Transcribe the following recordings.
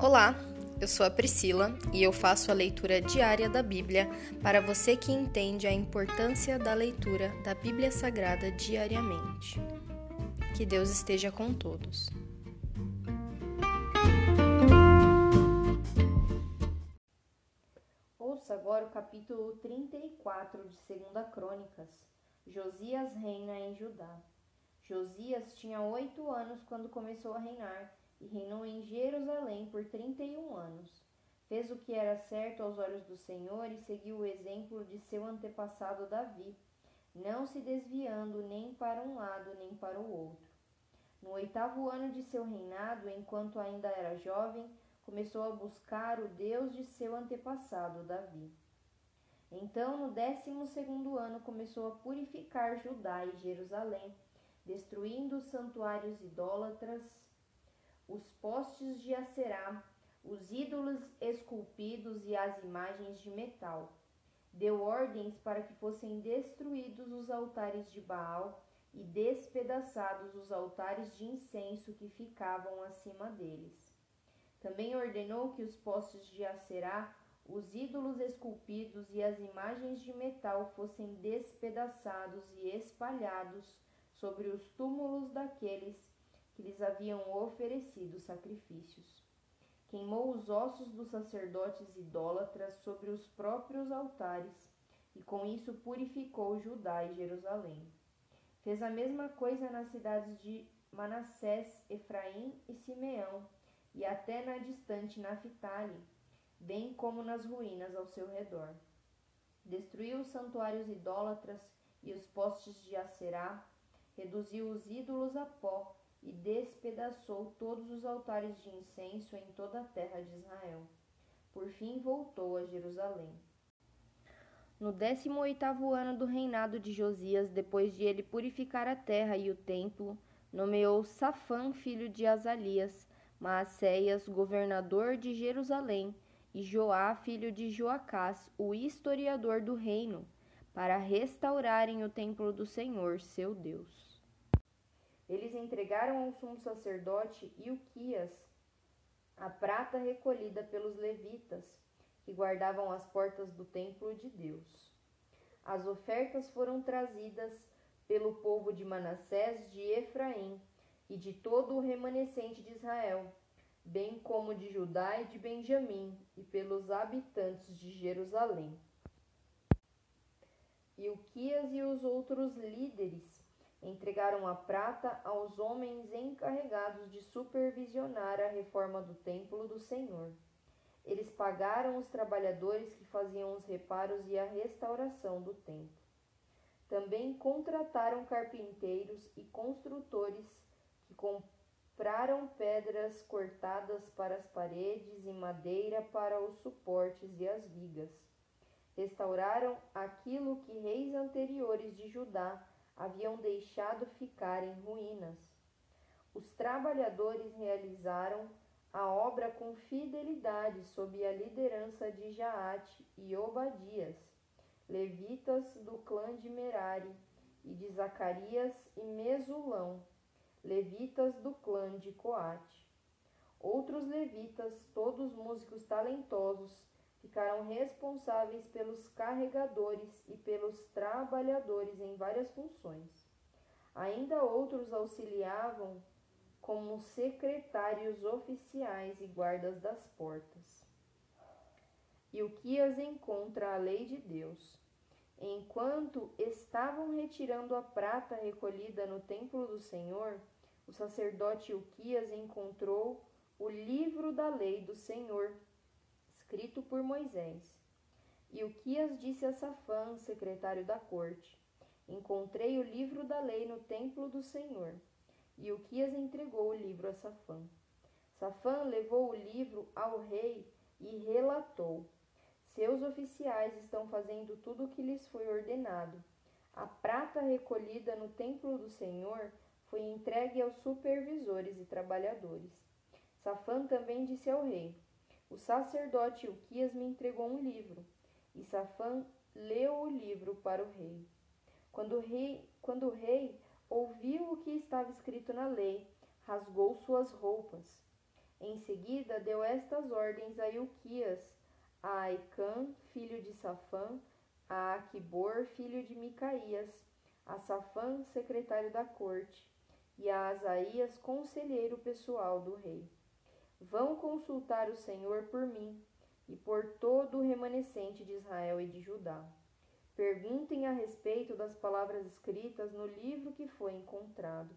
Olá, eu sou a Priscila e eu faço a leitura diária da Bíblia para você que entende a importância da leitura da Bíblia Sagrada diariamente. Que Deus esteja com todos. Ouça agora o capítulo 34 de 2 Crônicas. Josias reina em Judá. Josias tinha oito anos quando começou a reinar e reinou em Jerusalém por trinta e um anos. Fez o que era certo aos olhos do Senhor e seguiu o exemplo de seu antepassado Davi, não se desviando nem para um lado nem para o outro. No oitavo ano de seu reinado, enquanto ainda era jovem, começou a buscar o Deus de seu antepassado Davi. Então, no décimo segundo ano, começou a purificar Judá e Jerusalém, destruindo os santuários idólatras os postes de Acerá, os ídolos esculpidos e as imagens de metal. Deu ordens para que fossem destruídos os altares de Baal e despedaçados os altares de incenso que ficavam acima deles. Também ordenou que os postes de Acerá, os ídolos esculpidos e as imagens de metal fossem despedaçados e espalhados sobre os túmulos daqueles que lhes haviam oferecido sacrifícios. Queimou os ossos dos sacerdotes idólatras sobre os próprios altares e com isso purificou Judá e Jerusalém. Fez a mesma coisa nas cidades de Manassés, Efraim e Simeão, e até na distante Naphtali, bem como nas ruínas ao seu redor. Destruiu os santuários idólatras e os postes de Acerá, reduziu os ídolos a pó e despedaçou todos os altares de incenso em toda a terra de Israel. Por fim voltou a Jerusalém. No décimo oitavo ano do reinado de Josias, depois de ele purificar a terra e o templo, nomeou Safã, filho de Azalias, Maacéias, governador de Jerusalém, e Joá, filho de Joacás, o historiador do reino, para restaurarem o templo do Senhor, seu Deus. Eles entregaram ao sumo sacerdote Ilquias a prata recolhida pelos levitas, que guardavam as portas do templo de Deus. As ofertas foram trazidas pelo povo de Manassés, de Efraim e de todo o remanescente de Israel, bem como de Judá e de Benjamim, e pelos habitantes de Jerusalém. Ilquias e os outros líderes entregaram a prata aos homens encarregados de supervisionar a reforma do templo do Senhor. Eles pagaram os trabalhadores que faziam os reparos e a restauração do templo. Também contrataram carpinteiros e construtores que compraram pedras cortadas para as paredes e madeira para os suportes e as vigas. Restauraram aquilo que reis anteriores de Judá haviam deixado ficar em ruínas. Os trabalhadores realizaram a obra com fidelidade sob a liderança de Jaate e Obadias, levitas do clã de Merari, e de Zacarias e Mesulão, levitas do clã de Coate. Outros levitas, todos músicos talentosos, ficaram responsáveis pelos carregadores e pelos trabalhadores em várias funções. Ainda outros auxiliavam como secretários oficiais e guardas das portas. E o que as encontra a lei de Deus. Enquanto estavam retirando a prata recolhida no templo do Senhor, o sacerdote Uquias encontrou o livro da lei do Senhor escrito por Moisés. E o Quias disse a Safã, secretário da corte: Encontrei o livro da lei no templo do Senhor. E o Quias entregou o livro a Safã. Safã levou o livro ao rei e relatou: Seus oficiais estão fazendo tudo o que lhes foi ordenado. A prata recolhida no templo do Senhor foi entregue aos supervisores e trabalhadores. Safã também disse ao rei: o sacerdote Uquias me entregou um livro, e Safã leu o livro para o rei. Quando o rei, quando o rei ouviu o que estava escrito na lei, rasgou suas roupas. Em seguida, deu estas ordens a Ilquias, a Aicã, filho de Safã, a Aquibor, filho de Micaías, a Safã, secretário da corte, e a Asaías, conselheiro pessoal do rei. Vão consultar o Senhor por mim e por todo o remanescente de Israel e de Judá. Perguntem a respeito das palavras escritas no livro que foi encontrado.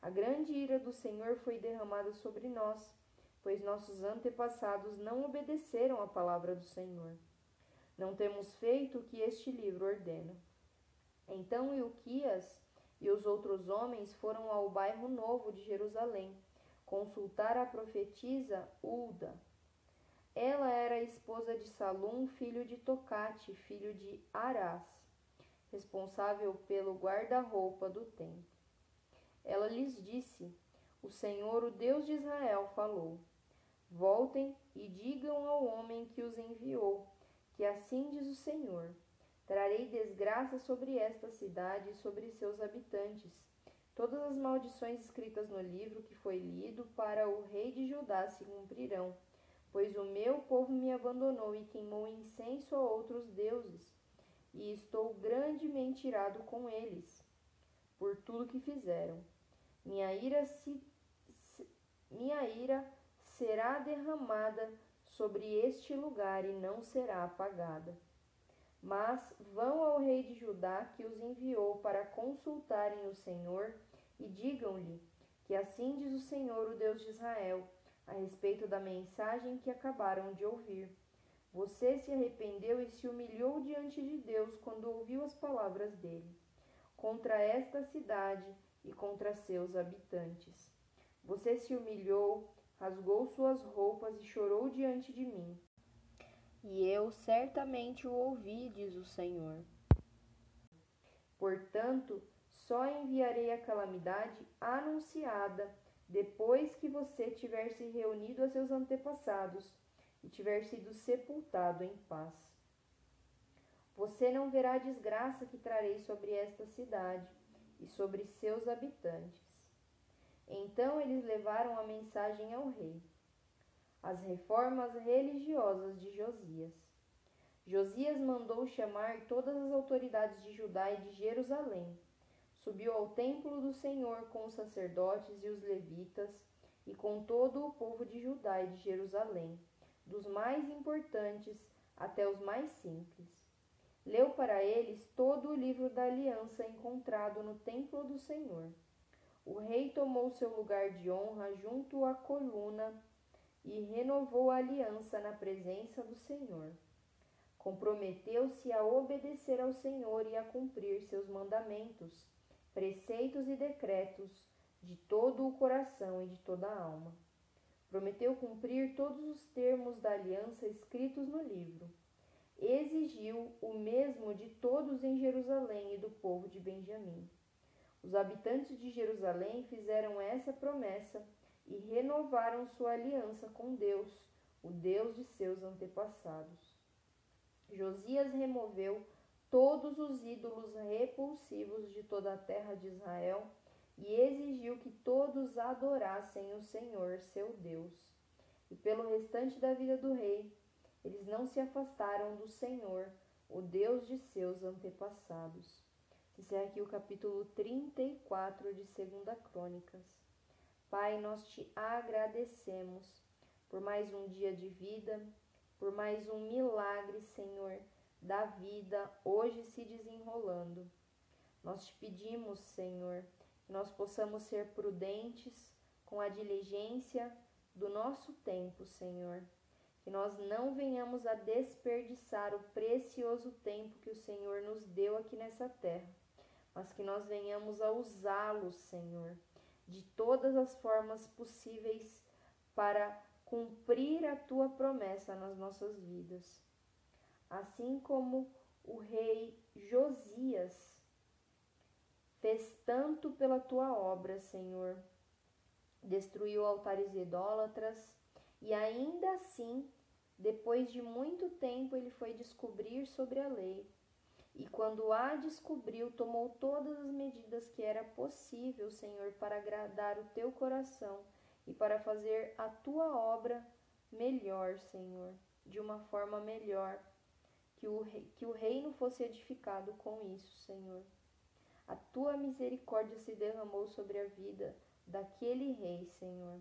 A grande ira do Senhor foi derramada sobre nós, pois nossos antepassados não obedeceram à palavra do Senhor. Não temos feito o que este livro ordena. Então Ilquias e os outros homens foram ao bairro novo de Jerusalém consultar a profetisa Ulda. Ela era esposa de Salum, filho de Tocate, filho de Arás, responsável pelo guarda-roupa do templo. Ela lhes disse: O Senhor, o Deus de Israel, falou: Voltem e digam ao homem que os enviou, que assim diz o Senhor: Trarei desgraça sobre esta cidade e sobre seus habitantes. Todas as maldições escritas no livro que foi lido para o rei de Judá se cumprirão, pois o meu povo me abandonou e queimou incenso a outros deuses, e estou grandemente irado com eles por tudo que fizeram. Minha ira, se, se, minha ira será derramada sobre este lugar e não será apagada. Mas vão ao rei de Judá que os enviou para consultarem o Senhor e digam-lhe que assim diz o Senhor, o Deus de Israel, a respeito da mensagem que acabaram de ouvir. Você se arrependeu e se humilhou diante de Deus quando ouviu as palavras dele contra esta cidade e contra seus habitantes. Você se humilhou, rasgou suas roupas e chorou diante de mim. E eu certamente o ouvi, diz o Senhor. Portanto, só enviarei a calamidade anunciada depois que você tiver se reunido a seus antepassados e tiver sido sepultado em paz. Você não verá a desgraça que trarei sobre esta cidade e sobre seus habitantes. Então eles levaram a mensagem ao rei. As reformas religiosas de Josias. Josias mandou chamar todas as autoridades de Judá e de Jerusalém. Subiu ao templo do Senhor com os sacerdotes e os levitas e com todo o povo de Judá e de Jerusalém, dos mais importantes até os mais simples leu para eles todo o livro da aliança encontrado no templo do Senhor. O rei tomou seu lugar de honra junto à coluna e renovou a aliança na presença do Senhor. Comprometeu-se a obedecer ao Senhor e a cumprir seus mandamentos, preceitos e decretos de todo o coração e de toda a alma. Prometeu cumprir todos os termos da aliança escritos no livro exigiu o mesmo de todos em Jerusalém e do povo de Benjamim. Os habitantes de Jerusalém fizeram essa promessa e renovaram sua aliança com Deus, o Deus de seus antepassados. Josias removeu todos os ídolos repulsivos de toda a terra de Israel e exigiu que todos adorassem o Senhor, seu Deus. E pelo restante da vida do rei, eles não se afastaram do Senhor, o Deus de seus antepassados. Encerra aqui o capítulo 34 de 2 Crônicas. Pai, nós te agradecemos por mais um dia de vida, por mais um milagre, Senhor, da vida hoje se desenrolando. Nós te pedimos, Senhor, que nós possamos ser prudentes com a diligência do nosso tempo, Senhor que nós não venhamos a desperdiçar o precioso tempo que o Senhor nos deu aqui nessa terra, mas que nós venhamos a usá-lo, Senhor, de todas as formas possíveis para cumprir a tua promessa nas nossas vidas. Assim como o rei Josias fez tanto pela tua obra, Senhor, destruiu altares idólatras e ainda assim depois de muito tempo, ele foi descobrir sobre a lei. E quando a descobriu, tomou todas as medidas que era possível, Senhor, para agradar o teu coração e para fazer a tua obra melhor, Senhor, de uma forma melhor, que o, que o reino fosse edificado com isso, Senhor. A tua misericórdia se derramou sobre a vida daquele rei, Senhor.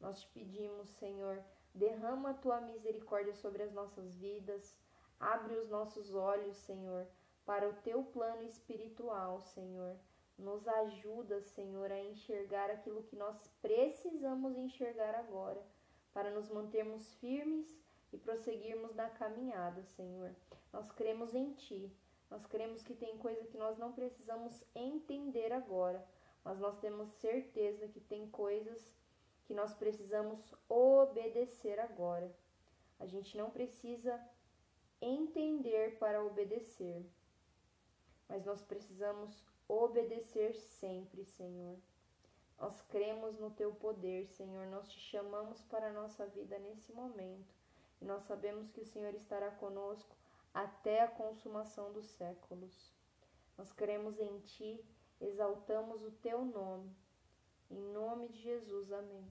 Nós te pedimos, Senhor, derrama a tua misericórdia sobre as nossas vidas, abre os nossos olhos, Senhor, para o teu plano espiritual, Senhor. Nos ajuda, Senhor, a enxergar aquilo que nós precisamos enxergar agora, para nos mantermos firmes e prosseguirmos na caminhada, Senhor. Nós cremos em Ti. Nós cremos que tem coisa que nós não precisamos entender agora, mas nós temos certeza que tem coisas que nós precisamos obedecer agora. A gente não precisa entender para obedecer, mas nós precisamos obedecer sempre, Senhor. Nós cremos no teu poder, Senhor. Nós te chamamos para a nossa vida nesse momento e nós sabemos que o Senhor estará conosco até a consumação dos séculos. Nós cremos em Ti, exaltamos o Teu nome. Em nome de Jesus, amém.